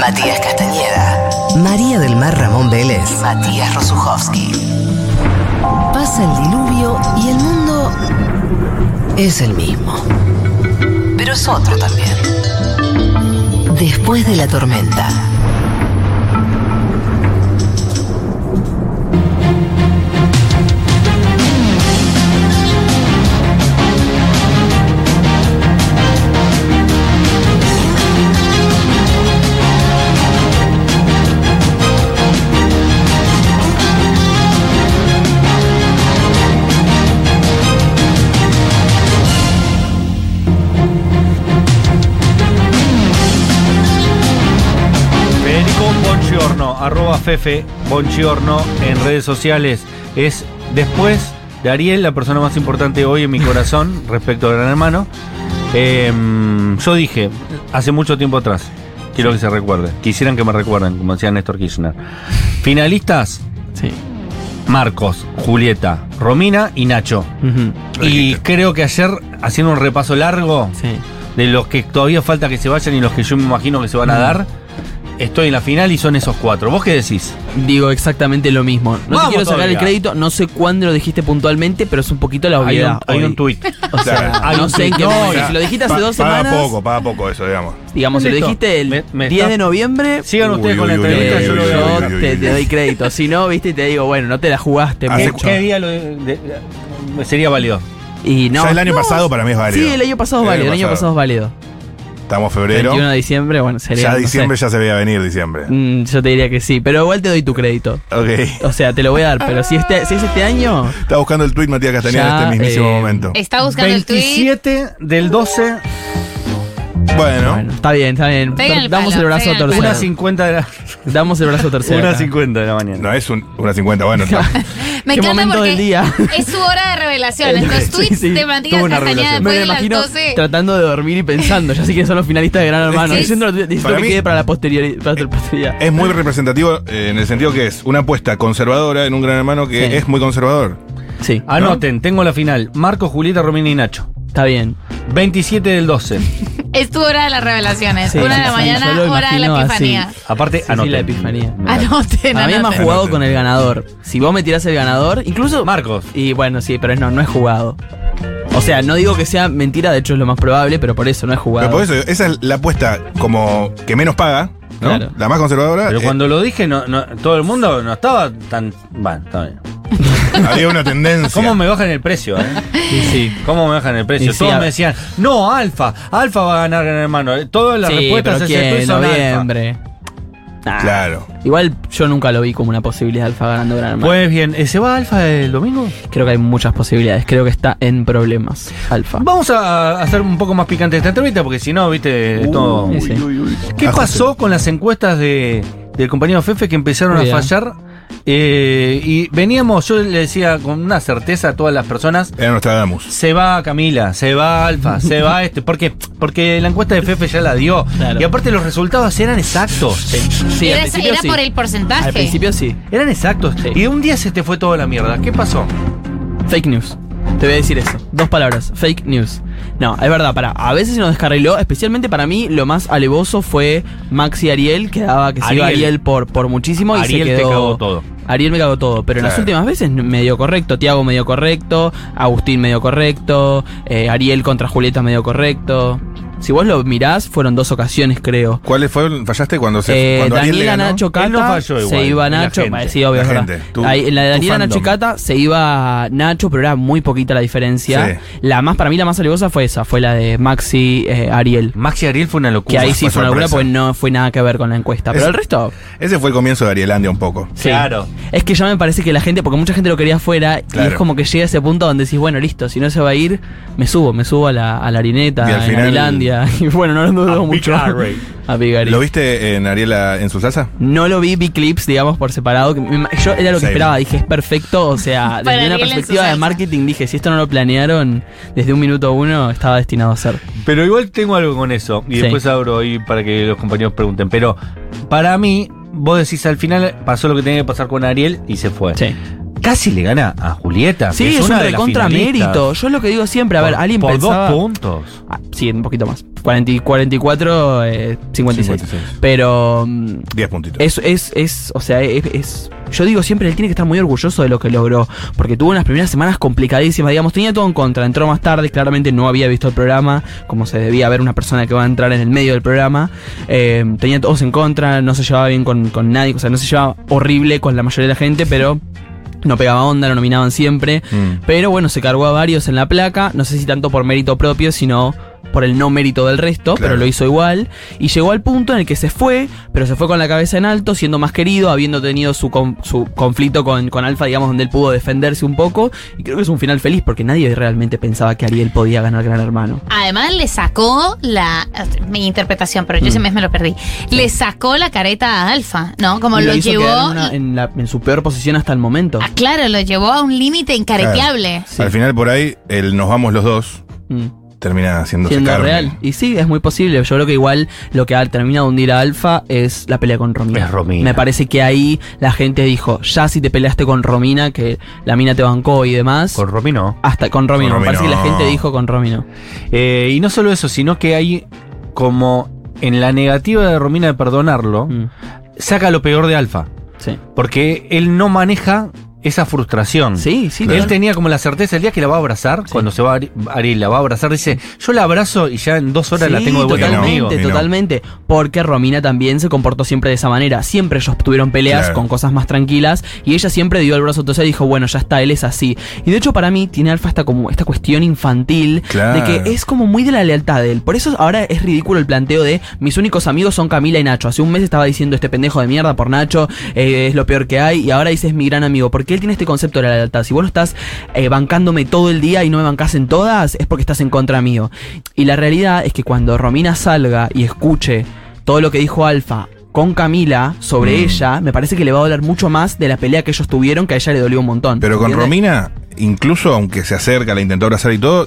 Matías Castañeda, María del Mar Ramón Vélez, Matías Rosuchowski. Pasa el diluvio y el mundo es el mismo. Pero es otro también. Después de la tormenta. Bongiorno, arroba Fefe Bongiorno en redes sociales. Es después de Ariel la persona más importante hoy en mi corazón respecto a Gran Hermano. Em, yo dije, hace mucho tiempo atrás, quiero que se recuerde, quisieran que me recuerden, como decía Néstor Kirchner. Finalistas, Sí. Marcos, Julieta, Romina y Nacho. Y creo que ayer, haciendo un repaso largo, Sí. de los que todavía falta que se vayan y los que yo me imagino que se van a dar, estoy en la final y son esos cuatro. ¿Vos qué decís? Digo exactamente lo mismo. No Vamos te quiero sacar el crédito, no sé cuándo lo dijiste puntualmente, pero es un poquito la Hay obviedad. un, hay hoy. un tuit. O sea, Claro. Hay no un sé en tuit. qué No, momento. ya. Si lo dijiste hace Pa- dos paga semanas, poco, paga poco eso, digamos. digamos, si lo Listo. dijiste el Me- me 10 está- de noviembre, Sigan Uy, ustedes con la uy, entrevista, uy, yo uy, lo uy, veo. uy, yo uy, te, uy. te doy crédito. Si no, viste, y te digo, bueno, no te la jugaste Hace- mucho. ¿Qué día lo de- de- de- sería válido? Y no, ya el año no. pasado para mí es válido. Sí, el año pasado es válido, el año pasado es válido. Estamos en febrero. 21 de diciembre, bueno, sería. Ya no sé. diciembre ya se veía venir diciembre. Mm, yo te diría que sí, pero igual te doy tu crédito. Ok. O sea, te lo voy a dar, pero si, este, si es este año, Está buscando el tweet Matías Castañeda en este mismísimo eh, momento. Está buscando el tweet. 27 del 12, Bueno, bueno, está bien, está bien. El Damos palo, el brazo el torcido. una 50 de la, Damos el brazo torcido. una acá. 50 de la mañana. no es un, una 50, bueno. no. Me ¿Qué encanta momento porque del día? es su hora de revelación. Sí, Los tweets sí. de Matías Tuvo una Castañeda revelación. Me después lo de las imagino 12. tratando de dormir y pensando, ya sé que son los finalistas de Gran Hermano. Sí. Diciendo necesito Para que mí- quede para la posterioridad. Para la posteridad. es muy representativo eh, en el sentido que es una apuesta conservadora en un gran hermano que Sí. es muy conservador. Sí, Anoten, tengo la final. Marcos, Julieta, Romina y Nacho. Está bien. 27 del 12. Es tu hora de las revelaciones. Sí, Una de la sí, mañana, yo lo hora de la imagino epifanía. así. Aparte, Sí, sí, anoten. la epifanía. Anoten, A mí me ha anoten. jugado Anoten. con el ganador. Si vos me tirás el ganador, incluso. Marcos. Y bueno, sí, pero no, no es jugado. O sea, no digo que sea mentira, de hecho es lo más probable, pero por eso no es jugado. Pero por eso, esa es la apuesta como que menos paga, ¿no? Claro. La más conservadora. Pero eh, cuando lo dije, no, no- todo el mundo no estaba tan. Bueno, está bien. Había una tendencia. ¿Cómo me bajan el precio, eh? Sí, sí. ¿Cómo me bajan el precio? Sí, Todos a- me decían, no, Alfa, Alfa va a ganar Gran Hermano. Todas las Sí, respuestas Alfa. noviembre. Nah. Claro. Igual yo nunca lo vi como una posibilidad de Alfa ganando Gran Hermano. Pues bien, ¿eh, ¿se va Alfa el domingo? Creo que hay muchas posibilidades. Creo que está en problemas. Alfa. Vamos a hacer un poco más picante esta entrevista porque si no, viste, sí. ¿Qué pasó con las encuestas de, del compañero Fefe que empezaron a fallar? Eh, y veníamos, yo le decía con una certeza a todas las personas, Era Nostradamus. se va Camila, se va Alfa, se va este. ¿Por qué? Porque la encuesta de Fefe ya la dio. Claro. Y aparte los resultados eran exactos. Sí, era al principio era sí. por el porcentaje. Al principio sí. Eran exactos. Sí. Y un día se te fue toda la mierda. ¿Qué pasó? Fake news. Te voy a decir eso. Dos palabras. Fake news. No, es verdad, para. A veces se nos descarriló. Especialmente para mí, lo más alevoso fue Maxi Ariel, que daba que se iba Ariel. Ariel por, por muchísimo y Ariel se te quedó. cagó todo. Ariel me cagó todo, pero en las últimas veces medio correcto. Tiago medio correcto, Agustín medio correcto, eh, Ariel contra Julieta medio correcto. Si vos lo mirás, fueron dos ocasiones, creo. ¿Cuál fue? ¿Fallaste cuando se Eh, cuando Daniela ganó? Nacho Cata no falló igual, se iba la Nacho, gente. sí, obvio, La es verdad. gente, tu- Ahí, en la de Daniela Nacho. Cata se iba Nacho, pero era muy poquita la diferencia. Sí. La más para mí la más alevosa fue esa, fue la de Maxi eh, Ariel. Maxi Ariel fue una locura. Que ahí sí fue fue una locura porque no fue nada que ver con la encuesta. Pero Es- el resto, Ese fue el comienzo de Arielandia un poco. sí. Claro. Es que ya me parece que la gente, porque mucha gente lo quería afuera, y es como que llega ese punto donde decís, bueno, listo, si no se va a ir, me subo, me subo a la, a la harineta, Y al en final- Y bueno, no lo dudo A mucho. Big Array. A Big Array. ¿Lo viste en Ariela en su salsa? No lo vi, vi clips, digamos, por separado. Yo era lo que Same. esperaba, dije, es perfecto. O sea, Para desde una perspectiva de marketing, dije, si esto no lo planearon desde un minuto uno, estaba destinado a ser. Pero igual tengo algo con eso. Y Sí. después abro ahí para que los compañeros pregunten. Pero para mí, vos decís al final pasó lo que tenía que pasar con Ariel y se fue. Sí. Casi le gana a Julieta. que Sí, es, un una de las recontra finalistas. mérito. Yo es lo que digo siempre, a ver, Por- alguien por pensaba... dos puntos. Ah, sí, un poquito más. 40 y 44, eh, 56. 56. Pero mm, 10 puntitos. es, es, es, o sea, es, es- Yo digo siempre, él tiene que estar muy orgulloso de lo que logró. Porque tuvo unas primeras semanas complicadísimas, digamos, tenía todo en contra. Entró más tarde, claramente no había visto el programa, como se debía ver una persona que va a entrar en el medio del programa. Eh, tenía todos en contra, no se llevaba bien con, con nadie, o sea, no se llevaba horrible con la mayoría de la gente, pero no pegaba onda, lo nominaban siempre. Mm. Pero bueno, se cargó a varios en la placa, no sé si tanto por mérito propio, sino por el no mérito del resto, Claro. pero lo hizo igual. Y llegó al punto en el que se fue, pero se fue con la cabeza en alto, siendo más querido, habiendo tenido su, con- su conflicto con, con Alfa, digamos, donde él pudo defenderse un poco. Y creo que es un final feliz, porque nadie realmente pensaba que Ariel podía ganar Gran Hermano. Además le sacó la mi interpretación, pero yo ese mes me lo perdí. Le sacó la careta a Alfa, ¿no? Como Y lo, hizo llevó en, una- en la- en su peor posición hasta el momento. Ah, claro, lo llevó a un límite incareteable. Sí. Al final, por ahí, el nos vamos los dos Mm. Termina haciéndose Siendo carne. real. Y sí, es muy posible. Yo creo que igual lo que ha terminado de hundir a Alfa es la pelea con Romina. Es Romina. Me parece que ahí la gente dijo, ya si te peleaste con Romina, que la mina te bancó y demás. Con Romy no. hasta con Romina. Con Me parece que la gente dijo con Romina. Eh, y no solo eso, sino que hay como en la negativa de Romina de perdonarlo, Mm, saca lo peor de Alfa. sí. Porque él no maneja esa frustración. Sí, sí. Él tenía como la certeza el día que la va a abrazar, cuando se va Ari- Ariel, la va a abrazar, dice, yo la abrazo y ya en dos horas la tengo de vuelta totalmente, conmigo. Totalmente. Porque Romina también se comportó siempre de esa manera. Siempre ellos tuvieron peleas Claro. con cosas más tranquilas. Y ella siempre dio el brazo y dijo, bueno, ya está, él es así. Y de hecho, para mí, tiene Alfa esta como esta cuestión infantil Claro. de que es como muy de la lealtad de él. Por eso ahora es ridículo el planteo de mis únicos amigos son Camila y Nacho. Hace un mes estaba diciendo este pendejo de mierda por Nacho, eh, es lo peor que hay. Y ahora dice es mi gran amigo. Porque él tiene este concepto de la lealtad. Si vos no estás eh, bancándome todo el día y no me bancás en todas, es porque estás en contra mío. Y la realidad es que cuando Romina salga y escuche todo lo que dijo Alfa con Camila sobre Mm. ella, me parece que le va a doler mucho más de la pelea que ellos tuvieron, que a ella le dolió un montón. Pero con. Romina, incluso aunque se acerca, la intentó abrazar y todo,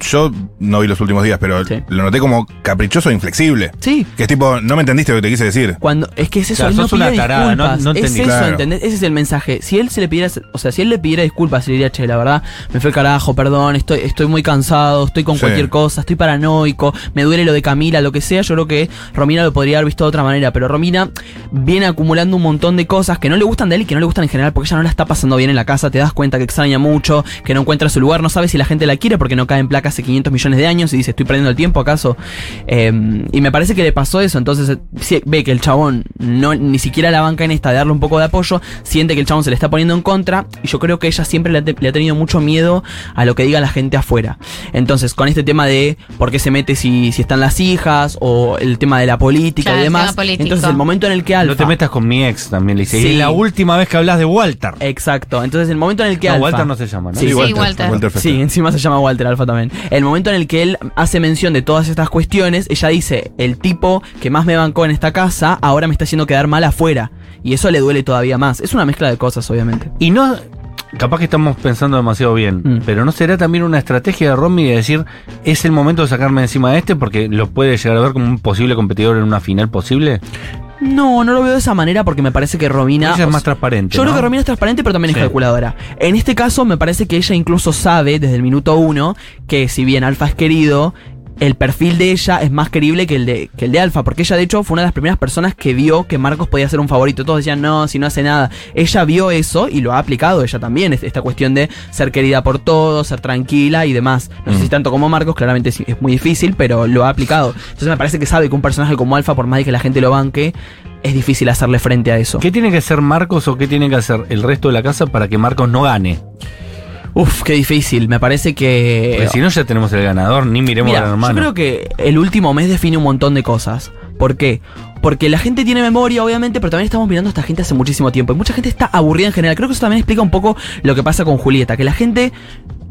yo no vi los últimos días, pero Sí. lo noté como caprichoso e inflexible. Sí, Que es tipo, no me entendiste lo que te quise decir. Cuando, es que es eso, Claro, él no sos una pide tarada, no- disculpas. no es entendí. eso, Claro. ¿entendés? Ese es el mensaje. Si él se le pidiera, o sea, si él le pidiera disculpas, se le diría, che, la verdad, me fue el carajo, perdón, estoy, estoy muy cansado, estoy con Sí. cualquier cosa, estoy paranoico, me duele lo de Camila, lo que sea, yo creo que Romina lo podría haber visto de otra manera, pero Romina viene acumulando un montón de cosas que no le gustan de él y que no le gustan en general, porque ella no la está pasando bien en la casa, te das cuenta que extraña mucho, que no encuentra su lugar, no sabe si la gente la quiere porque no cae en placa hace 500 millones de años y dice, estoy perdiendo el tiempo acaso. Eh, y me parece que le pasó eso, entonces eh, ve que el chabón no ni siquiera la banca en esta de darle un poco de apoyo, siente que el chabón se le está poniendo en contra y yo creo que ella siempre le ha, te- le ha tenido mucho miedo a lo que diga la gente afuera. Entonces, con este tema de por qué se mete si, si están las hijas o el tema de la política Claro, y demás, entonces el momento en el que Alfa... No te metas con mi ex también, le dice. Sí. Y la última vez que hablas de Walter. Exacto, entonces el momento en el que no, Alfa... Walter no se llama, ¿no? Sí, Sí, Walter, Walter. Walter Sí, encima se llama Walter Alfa también. El momento en el que él hace mención de todas estas cuestiones, ella dice, el tipo que más me bancó en esta casa, ahora me está haciendo quedar mal afuera. Y eso le duele todavía más. Es una mezcla de cosas, obviamente. Y no. Capaz que estamos pensando demasiado bien, Mm. pero ¿no será también una estrategia de Romy de decir es el momento de sacarme encima de este porque lo puede llegar a ver como un posible competidor en una final posible? No, no lo veo de esa manera porque me parece que Romina... Ella es más transparente. Yo creo que Romina es transparente, pero también es calculadora. En este caso, me parece que ella incluso sabe desde el minuto uno que si bien Alfa es querido, el perfil de ella es más querible que el de, que el de Alfa, porque ella de hecho fue una de las primeras personas que vio que Marcos podía ser un favorito. Todos decían, no, si no hace nada. Ella vio eso y lo ha aplicado ella también, es- esta cuestión de ser querida por todos, ser tranquila y demás. No sé Mm. si tanto como Marcos, claramente es, es muy difícil, pero lo ha aplicado. Entonces me parece que sabe que un personaje como Alfa, por más de que la gente lo banque, es difícil hacerle frente a eso. ¿Qué tiene que hacer Marcos o qué tiene que hacer el resto de la casa para que Marcos no gane? Uf, qué difícil. Me parece que. Porque si no ya tenemos el ganador, ni miremos Mira, al hermano. yo creo que el último mes define un montón de cosas. ¿Por qué? Porque la gente tiene memoria, obviamente, pero también estamos mirando a esta gente hace muchísimo tiempo. Y mucha gente está aburrida en general. Creo que eso también explica un poco lo que pasa con Julieta. Que la gente.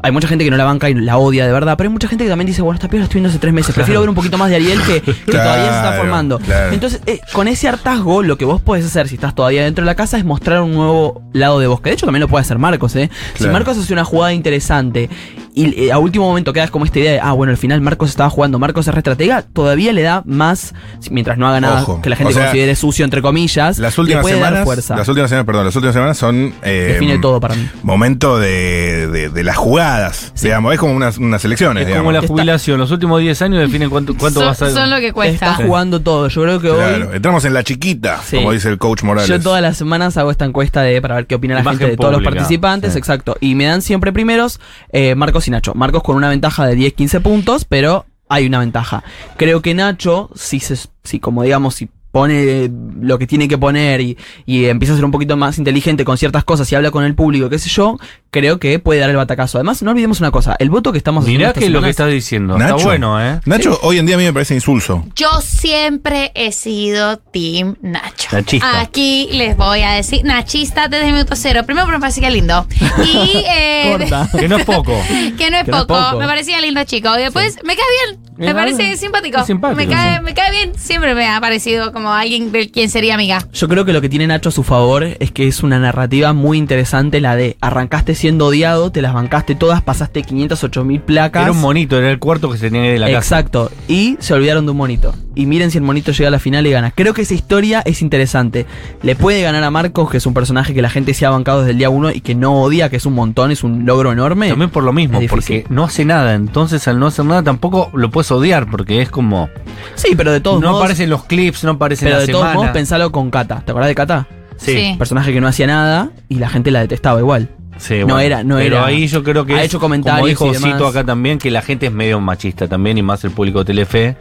Hay mucha gente que no la banca y la odia de verdad, pero hay mucha gente que también dice, bueno, esta piba la estoy viendo hace tres meses, prefiero ver un poquito más de Ariel que, que todavía se está formando. claro. Entonces, eh, con ese hartazgo, lo que vos podés hacer si estás todavía dentro de la casa es mostrar un nuevo lado de vos, que de hecho también lo puede hacer Marcos, ¿eh? Si. Marcos hace una jugada interesante y eh, a último momento quedas como esta idea de, ah, bueno, al final Marcos estaba jugando, Marcos es retratega, todavía le da más, mientras no haga nada Ojo. que la gente O sea, considere sucio, entre comillas, Las le últimas semanas. fuerza. Las últimas semanas, perdón, las últimas semanas son. eh, Define todo para mí. Momento de, de- de las jugadas. Digamos, es como unas, unas elecciones, Es digamos. como la jubilación. Los últimos 10 años definen cuánto, cuánto son, vas a. son lo que Está jugando todo. Yo creo que Claro, hoy. entramos en la chiquita, Sí. como dice el coach Morales. Yo todas las semanas hago esta encuesta de para ver qué opina la Imagen gente de todos los participantes, sí. exacto. Y me dan siempre primeros eh, Marcos y Nacho. Marcos con una ventaja de 10-15 puntos, pero hay una ventaja. Creo que Nacho, si se, si como digamos, si pone lo que tiene que poner y, y empieza a ser un poquito más inteligente con ciertas cosas y habla con el público, qué sé yo, creo que puede dar el batacazo. Además, no olvidemos una cosa, el voto que estamos Mirá haciendo que esta lo que estás diciendo. Nacho, Está bueno, ¿eh? Nacho, hoy en día a mí me parece insulso. Yo siempre he sido Team Nacho. Nachista. Aquí les voy a decir, Nachista desde el minuto cero. Primero, porque me parecía lindo. Y. eh, Corta. Que no es poco. que no es Que no es poco. poco. Me parecía lindo chico. Y después me cae bien. Me parece es simpático. simpático, me, cae, sí. me cae bien. Siempre me ha parecido como alguien de quien sería amiga. Yo creo que lo que tiene Nacho a su favor es que es una narrativa muy interesante la de arrancaste siendo odiado, te las bancaste todas, pasaste 508 mil placas. Era un monito, era el cuarto que se tenía de la casa. Exacto. Y se olvidaron de un monito. Y miren si el monito llega a la final y gana. Creo que esa historia es interesante. Le puede ganar a Marcos, que es un personaje que la gente se ha bancado desde el día uno y que no odia, que es un montón, es un logro enorme. También por lo mismo, porque no hace nada. Entonces, al no hacer nada, tampoco lo puedes odiar, porque es como. Sí, pero de todos no modos. aparecen los clips, no aparecen pero la de todos modos, pensalo con Kata. ¿Te acordás de Kata? Sí, Sí. Personaje que no hacía nada y la gente la detestaba igual. sí, No bueno. era- no Pero era- ahí yo creo que ha es, hecho comentarios como dijo y demás. Cito acá también, que la gente es medio machista también, y más el público de Telefe.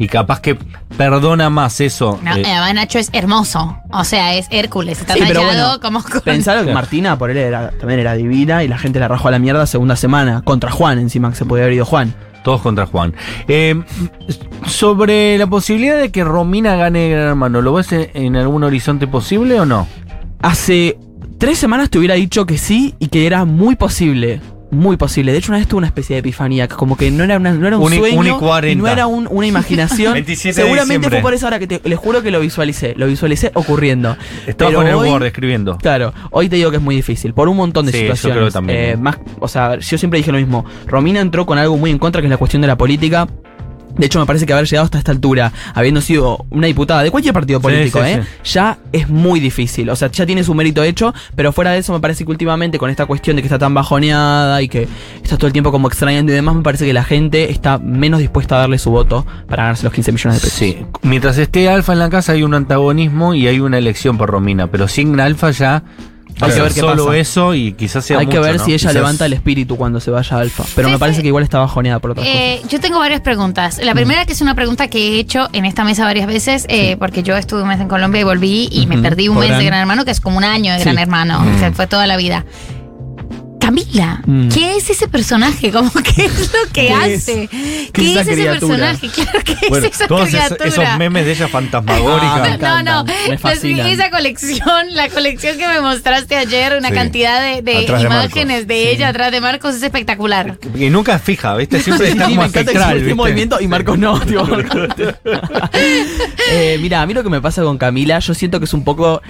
Y capaz que perdona más eso. No, eh, además Nacho es hermoso. O sea, es Hércules. Está Sí, tallado bueno, como con- Pensalo que. Martina por él era, también era divina y la gente la rajó a la mierda segunda semana. Contra Juan, encima que se podía haber ido Juan. Todos contra Juan. Eh, sobre la posibilidad de que Romina gane Gran Hermano, ¿lo ves en, en algún horizonte posible o no? Hace tres semanas te hubiera dicho que sí y que era muy posible. Muy posible. De hecho, una vez tuve una especie de epifanía, como que no era, una- no era un Un y- sueño no era un- una imaginación. 27 de Seguramente fue por eso ahora que te, les juro que lo visualicé. Lo visualicé ocurriendo. Estaba con el hoy- Word escribiendo. Claro, hoy te digo que es muy difícil, por un montón de Sí, yo situaciones. creo que también. Eh, más, o sea, yo siempre dije lo mismo. Romina entró con algo muy en contra, que es la cuestión de la política. De hecho, me parece que haber llegado hasta esta altura, habiendo sido una diputada de cualquier partido político, sí, ¿eh? ya es muy difícil. O sea, ya tiene su mérito hecho, pero fuera de eso, me parece que últimamente, con esta cuestión de que está tan bajoneada y que está todo el tiempo como extrañando y demás, me parece que la gente está menos dispuesta a darle su voto para ganarse los 15 millones de pesos. Sí. Mientras esté Alfa en la casa hay un antagonismo y hay una elección por Romina, pero sin Alfa ya Hay que ver qué solo pasa. eso y quizás sea Hay que mucho, ver ¿no? si ella Quizás- levanta el espíritu cuando se vaya a Alfa. Pero Sí, me parece sí. que igual está bajoneada por otras cosas. Eh, yo tengo varias preguntas. La primera, que es una pregunta que he hecho en esta mesa varias veces, eh, porque yo estuve un mes en Colombia y volví y me Ujú. perdí un mes Podrán. de Gran Hermano, que es como un año de Sí. Gran Hermano. O sea, fue toda la vida. Camila, Mm. ¿qué es ese personaje? ¿Cómo qué es lo que ¿Qué es? hace? ¿Qué ¿Qué, es esa ese criatura? personaje? Claro, ¿qué Bueno, es esa todos esos, criatura? esos memes de ella fantasmagórica. Ah, no, no, me fascinan. esa colección, la colección que me mostraste ayer, una Sí. cantidad de, de Atrás de imágenes de ella atrás de Marcos es espectacular. y nunca es fija, ¿viste? Siempre Sí, está sí, como me encanta que ¿viste? movimiento y Marcos no, Marcos. eh, mira, a mí lo que me pasa con Camila, yo siento que es un poco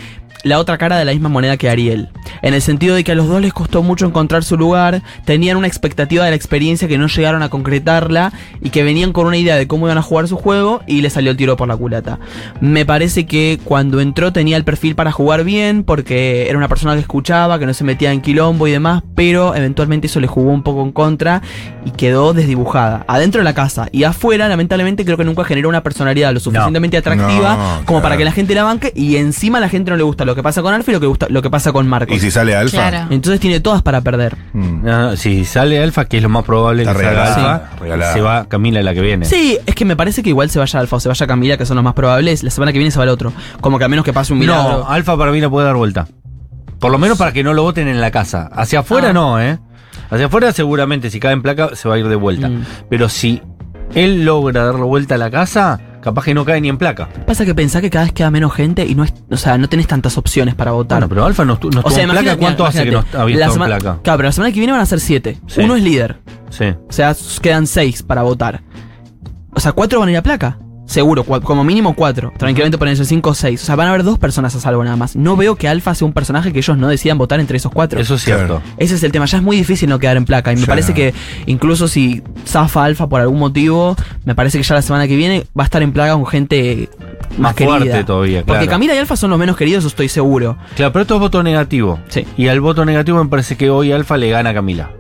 la otra cara de la misma moneda que Ariel. En el sentido de que a los dos les costó mucho encontrar su lugar, tenían una expectativa de la experiencia que no llegaron a concretarla y que venían con una idea de cómo iban a jugar su juego y le salió el tiro por la culata. Me parece que cuando entró tenía el perfil para jugar bien porque era una persona que escuchaba, que no se metía en quilombo y demás, pero eventualmente eso le jugó un poco en contra y quedó desdibujada. Adentro de la casa y afuera, lamentablemente, creo que nunca generó una personalidad lo suficientemente atractiva No, como para que la gente la banque y encima a la gente no le gusta lo que pasa con Alfa y lo que, gusta, lo que pasa con Marcos. Y si sale alfa. Claro. Entonces tiene todas para perder. mm. No, no, si sale Alfa, que es lo más probable Está que salga Alfa, regalada. se va Camila la que viene. Sí, es que me parece que igual se vaya Alfa o se vaya Camila, que son los más probables. La semana que viene se va el otro. Como que a menos que pase un milagro. No, Alfa para mí la puede dar vuelta. Por lo menos para que no lo voten en la casa. Hacia afuera Ah. no, ¿eh? Hacia afuera seguramente si cae en placa se va a ir de vuelta. Mm. Pero si él logra darle vuelta a la casa, capaz que no cae ni en placa. Pasa que pensás que cada vez queda menos gente y no es, o sea, no tenés tantas opciones para votar. Bueno, pero Alfa no, no estuvo en placa. ¿Cuánto hace que no imagínate, ha la visto en placa? Claro, pero la semana que viene van a ser siete. Sí. Uno es líder. Sí. O sea, quedan seis para votar. O sea, cuatro van a ir a placa. Seguro, cua- como mínimo cuatro. Tranquilamente pueden ser cinco o seis. O sea, van a haber dos personas a salvo nada más. No veo que Alfa sea un personaje que ellos no decidan votar entre esos cuatro. Eso es cierto. Ese es el tema, ya es muy difícil no quedar en placa. Y me Ya. parece que incluso si zafa Alfa por algún motivo, me parece que ya la semana que viene va a estar en plaga con gente más, Más fuerte querida. todavía, Porque claro. Camila y Alfa son los menos queridos, estoy seguro. Claro, pero esto es voto negativo. Sí. Y al voto negativo me parece que hoy Alfa le gana a Camila.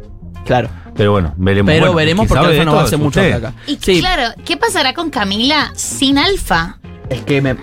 Claro. Pero bueno, veremos. Pero Bueno, veremos porque Alfa no va a esto hacer es mucho placa. Y Sí, claro, ¿qué pasará con Camila sin Alfa? Es que me.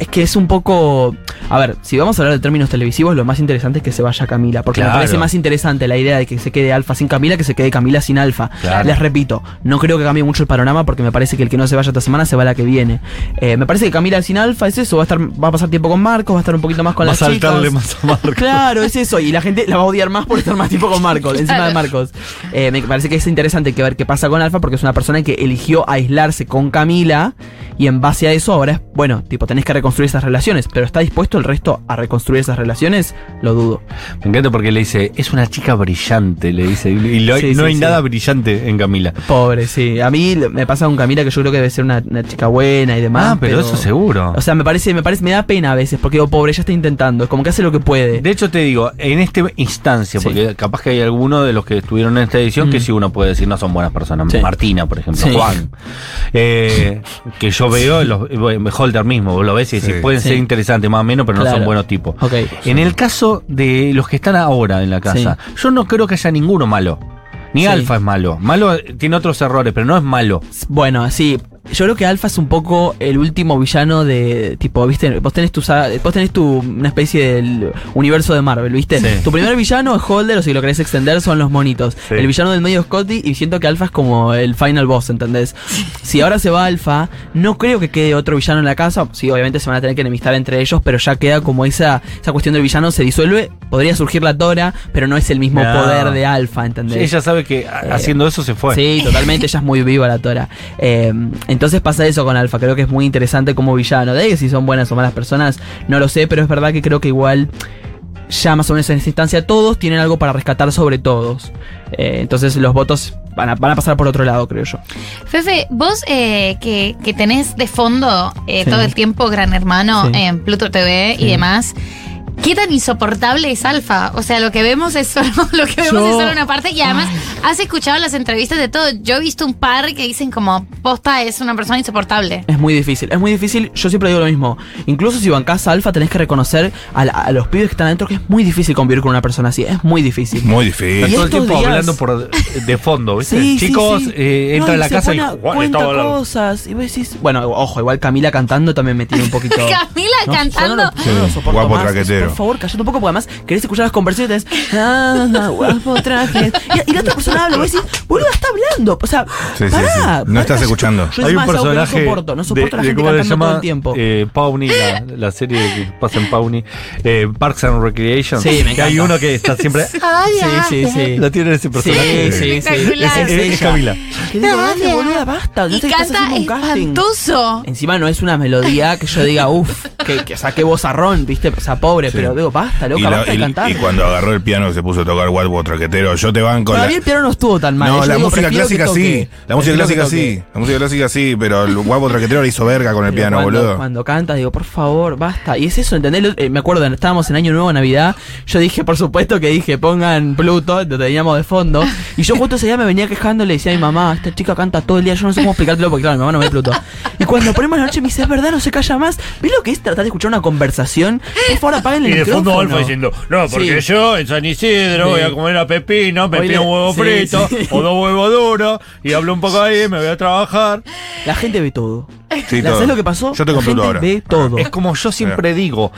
Es que es un poco. A ver, si vamos a hablar de términos televisivos, lo más interesante es que se vaya Camila. Porque Claro. me parece más interesante la idea de que se quede Alfa sin Camila que se quede Camila sin Alfa. Claro. Les repito, no creo que cambie mucho el panorama porque me parece que el que no se vaya esta semana se va la que viene. Eh, me parece que Camila sin Alfa es eso, va a estar, va a pasar tiempo con Marcos, va a estar un poquito más con Va a las saltarle chicas. más a Marcos. Claro, es eso. Y la gente la va a odiar más por estar más tiempo con Marcos, encima de Marcos. Eh, me parece que es interesante que ver qué pasa con Alfa porque es una persona que eligió aislarse con Camila y en base a eso ahora es, bueno, tipo, tenés que reconstruir esas relaciones, pero ¿está dispuesto el resto a reconstruir esas relaciones? Lo dudo. Me encanta porque le dice, es una chica brillante, le dice. Y lo- Sí, no sí, hay sí. nada brillante en Camila. Pobre, sí. A mí me pasa con Camila que yo creo que debe ser una, una chica buena y demás. Ah, pero eso seguro. O sea, me parece, me parece, me da pena a veces, porque digo, pobre, ella está intentando, es como que hace lo que puede. De hecho, te digo, en esta instancia, porque capaz que hay alguno de los que estuvieron en esta edición que Mm. sí uno puede decir no son buenas personas. Martina, por ejemplo. Juan. Eh, que yo veo, los, bueno, Holder mismo, vos lo ves y Sí. pueden Sí. ser interesantes más o menos, pero no son buenos tipos. En el caso de los que están ahora en la casa, yo no creo que haya ninguno malo. Ni Sí. Alfa es malo. Malo eh, tiene otros errores, pero no es malo. Bueno, sí. Yo creo que Alpha es un poco el último villano de tipo, viste, vos tenés tu vos tenés tu una especie del universo de Marvel, ¿viste? Sí. Tu primer villano es Holder o si lo querés extender son los monitos. Sí. El villano del medio es Scotty y siento que Alpha es como el final boss, ¿entendés? Si ahora se va Alpha, no creo que quede otro villano en la casa. Sí, obviamente se van a tener que enemistar entre ellos, pero ya queda como esa esa cuestión del villano se disuelve, podría surgir la Tora, pero no es el mismo No. poder de Alpha, ¿entendés? Ella sabe que a- haciendo eso se fue. Sí, totalmente, ella es muy viva la Tora. Eh, entonces pasa eso con Alfa, creo que es muy interesante como villano. De ahí si son buenas o malas personas, no lo sé, pero es verdad que creo que igual ya más o menos en esta instancia todos tienen algo para rescatar sobre todos. Eh, entonces los votos van a, van a pasar por otro lado, creo yo. Fefe, vos eh, que, que tenés de fondo eh, Sí. todo el tiempo Gran Hermano Sí. en Pluto TV Sí. y demás. ¿Qué tan insoportable es Alfa? O sea, lo que vemos es solo, lo que vemos Yo- es solo una parte y además has escuchado las entrevistas de todo. Yo he visto un par que dicen como posta es una persona insoportable. Es muy difícil, es muy difícil. Yo siempre digo lo mismo. Incluso si bancás a Alfa, tenés que reconocer a, la- a los pibes que están adentro que es muy difícil convivir con una persona así. Es muy difícil. Muy Está Y difícil. todo el tiempo días- hablando por de fondo, ¿viste? Sí, Chicos, sí. eh, No, entra a la casa y cuenta cosas. Y vos decís, bueno, ojo, igual Camila cantando también me tiene un poquito. Camila No, cantando. yo no lo- yo no lo soporto Guapo más. traquetero. Por favor, callate un poco, porque además querés escuchar las conversaciones. Ah, ah, guapo traje. Y, y la otra persona habla, vos decís, boludo, está hablando. O sea, Sí, pará, sí. No pará, estás escuchando. Yo Hay un personaje No soporto, no soporto a la de, gente ¿cómo se cantando llama? todo el tiempo. Eh, Pawnee, la, la serie que pasa en Pawnee, eh, Parks and Recreation. Sí, me que hay encanta. uno que está siempre. Ay, Sí, sí, ay. sí. La tiene ese personaje. Sí, sí, sí. Es, es- es ella. Camila. Dale, Gracias. boluda, basta. No Y canta haciendo un casting. espantoso. Encima no es una melodía que yo diga, uff, que, que saque vozarrón, viste, o sea, pobre, Sí. Pero digo, basta, Y, loca, la- basta de y- cantar. y cuando agarró el piano se puso a tocar Guapo Traquetero, yo te banco Para la... mí el piano no estuvo tan mal. No, Yo la digo, música clásica sí. La música clásica sí. La música clásica sí, pero el Guapo Traquetero le hizo verga con el Pero piano, cuando, boludo. Cuando canta, digo, por favor, basta. Y es eso, ¿entendés? Eh, me acuerdo, estábamos en Año Nuevo, Navidad. Yo dije, por supuesto que dije, pongan Pluto, lo teníamos de fondo. Y yo justo ese día me venía quejando, le decía a mi mamá, esta chica canta todo el día, yo no sé cómo explicártelo, porque claro, mi mamá no ve Pluto. Y cuando ponemos la noche me dice, es verdad, no se calla más. ¿Ves lo que es tratar de escuchar una conversación? Por favor, apaguen Y de. Alfa diciendo, no, porque Sí. yo en San Isidro Sí. voy a comer a pepino, me Hoy pido le- un huevo sí, frito sí. o dos huevos duros y hablo un poco ahí, me voy a trabajar. La gente ve todo. Sí, ¿La- todo. ¿Sabes lo que pasó? Yo te la compro gente ahora. ve todo. Es como yo siempre digo.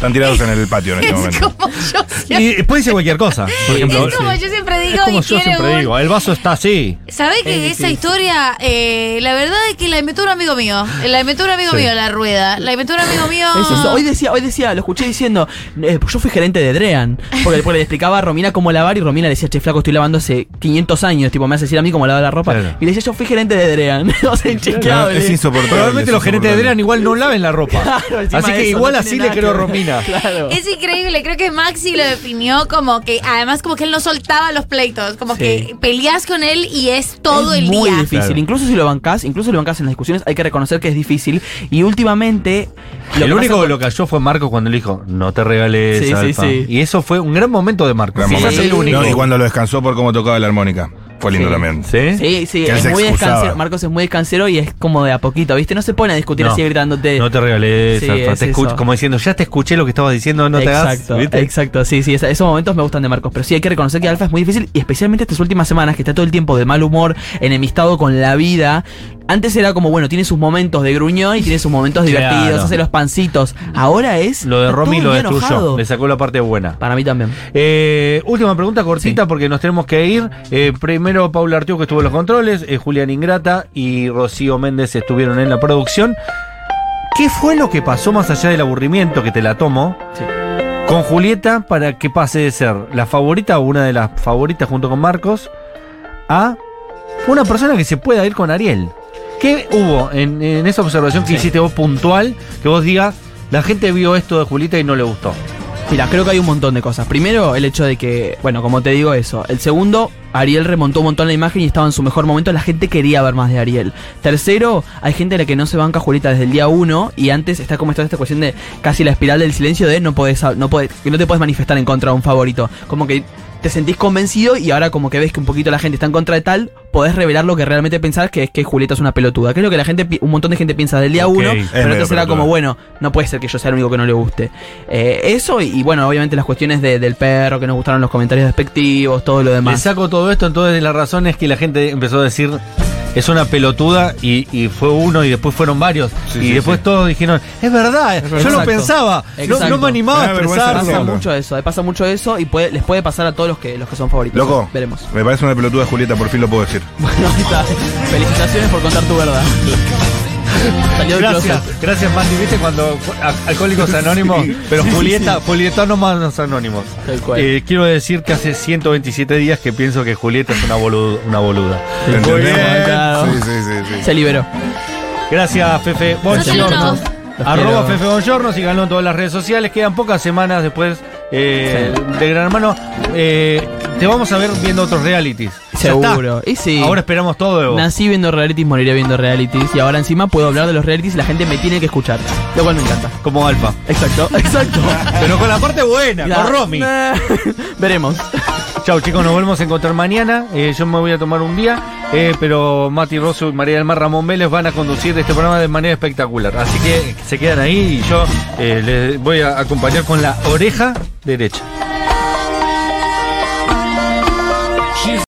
Están tirados en el patio en este Es momento. como yo siempre, Y puede ser cualquier cosa. Por ejemplo, es como yo siempre es digo como y yo siempre un- digo. El vaso está así. ¿Sabés que Es esa difícil. historia, eh, la verdad es que la inventó un amigo mío? La inventó un amigo Sí. mío, la rueda. La inventó un amigo mío. Es eso. Hoy decía, hoy decía, lo escuché diciendo, eh, yo fui gerente de Drean. Porque, porque le explicaba a Romina cómo lavar y Romina le decía, che, flaco, estoy lavando hace 500 años. Tipo, me hace decir a mí cómo lavar la ropa. Claro. Y le decía, yo fui gerente de Drean. o sea. No, es insoportable. Probablemente es los gerentes de. Drean igual no laven la ropa. Claro, Así que eso, igual no así le creo a ver. Argentina. Claro. Es increíble, creo que Maxi lo definió como que, además como que él no soltaba los pleitos, como Sí. que peleas con él y es todo es el muy día. difícil. Claro. Incluso si lo bancás, incluso si lo bancás en las discusiones, hay que reconocer que es difícil. Y últimamente. lo el que único que lo cayó fue Marcos cuando le dijo, no te regales, Sí, sí, Alfa". sí. Y eso fue un gran momento de el único. No, y cuando lo descansó por cómo tocaba la armónica. Fue lindo Sí. también. ¿Sí? Sí, sí, Que él es se muy descansero. Marcos es muy descansero y es como de a poquito, ¿viste? No se pone a discutir No. así gritándote. No te regales, Sí, es Te escucho- como diciendo, ya te escuché lo que estabas diciendo, no te hagas. exacto, ¿viste? exacto, sí, sí, esa- esos momentos me gustan de Marcos, pero sí hay que reconocer que Alfa es muy difícil y especialmente estas últimas semanas que está todo el tiempo de mal humor, enemistado con la vida. Antes era como, bueno, tiene sus momentos de gruñón y tiene sus momentos Claro. divertidos, hace los pancitos. Ahora es... Lo de Romy lo destruyó. enojado. Le sacó la parte buena. Para mí también. Eh, última pregunta cortita porque nos tenemos que ir. Eh, primero Paula Artiú que estuvo en los controles, eh, Julián Ingrata y Rocío Méndez estuvieron en la producción. ¿Qué fue lo que pasó más allá del aburrimiento que te la tomo Sí. con Julieta para que pase de ser la favorita o una de las favoritas junto con Marcos a una persona que se pueda ir con Ariel? ¿Qué hubo en, en esa observación que Sí. hiciste vos puntual que vos digas la gente vio esto de Julieta y no le gustó? Mira, creo que hay un montón de cosas. Primero, el hecho de que, bueno, como te digo eso. El segundo, Ariel remontó un montón la imagen y estaba en su mejor momento. La gente quería ver más de Ariel. Tercero, hay gente a la que no se banca a Julieta desde el día uno y antes está como toda esta cuestión de casi la espiral del silencio de no podés, no podés, que no te puedes manifestar en contra de un favorito. Como que te sentís convencido y ahora como que ves que un poquito la gente está en contra de tal, podés revelar lo que realmente pensás que es que Julieta es una pelotuda. Que es lo que la gente, un montón de gente piensa del día uno, pero medio antes era pelotuda. como, bueno, no puede ser que yo sea el único que no le guste. Eh, eso y, y bueno, obviamente las cuestiones de- del perro, que nos gustaron los comentarios despectivos, todo lo Le demás. saco todo esto, entonces la razón es que la gente empezó a decir es una pelotuda y, y fue uno y después fueron varios. Sí, y sí, después sí. todos dijeron, es verdad, yo lo Exacto. pensaba, no, me animaba a Me da vergüenza Pasa mucho eso, eh, pasa mucho eso y puede, les puede pasar a todos los que, los que son favoritos. Loco, Veremos. me parece una pelotuda Julieta, por fin lo puedo decir. Bueno, ahí está. Felicitaciones por contar tu verdad. Gracias, gracias Mati, viste cuando Alcohólicos Anónimos, pero Julieta, Julieta no más anónimos. Eh, quiero decir que hace 127 días que pienso que Julieta es una, boluda. Una boluda. ¿Lo Muy bien. Sí, sí, sí, sí. Se liberó. Gracias, Fefe. Buongiorno. Los Arroba. Fefe Buongiorno, síganlo en todas las redes sociales. Quedan pocas semanas después eh, de Gran Hermano. Eh, te vamos a ver viendo otros realities. Ya está. Seguro. Y sí. Ahora esperamos todo de vos. Nací viendo realities, moriré viendo realities. Y ahora encima puedo hablar de los realities y la gente me tiene que escuchar. Lo cual me encanta. Como Alfa. Exacto, exacto. Pero con la parte buena, Ya. con Romy. Veremos. Chau chicos, nos volvemos a encontrar mañana. Eh, yo me voy a tomar un día, eh, pero Mati Rosso y María del Mar Ramón Vélez van a conducir este programa de manera espectacular. Así que se quedan ahí y yo eh, les voy a acompañar con la oreja derecha.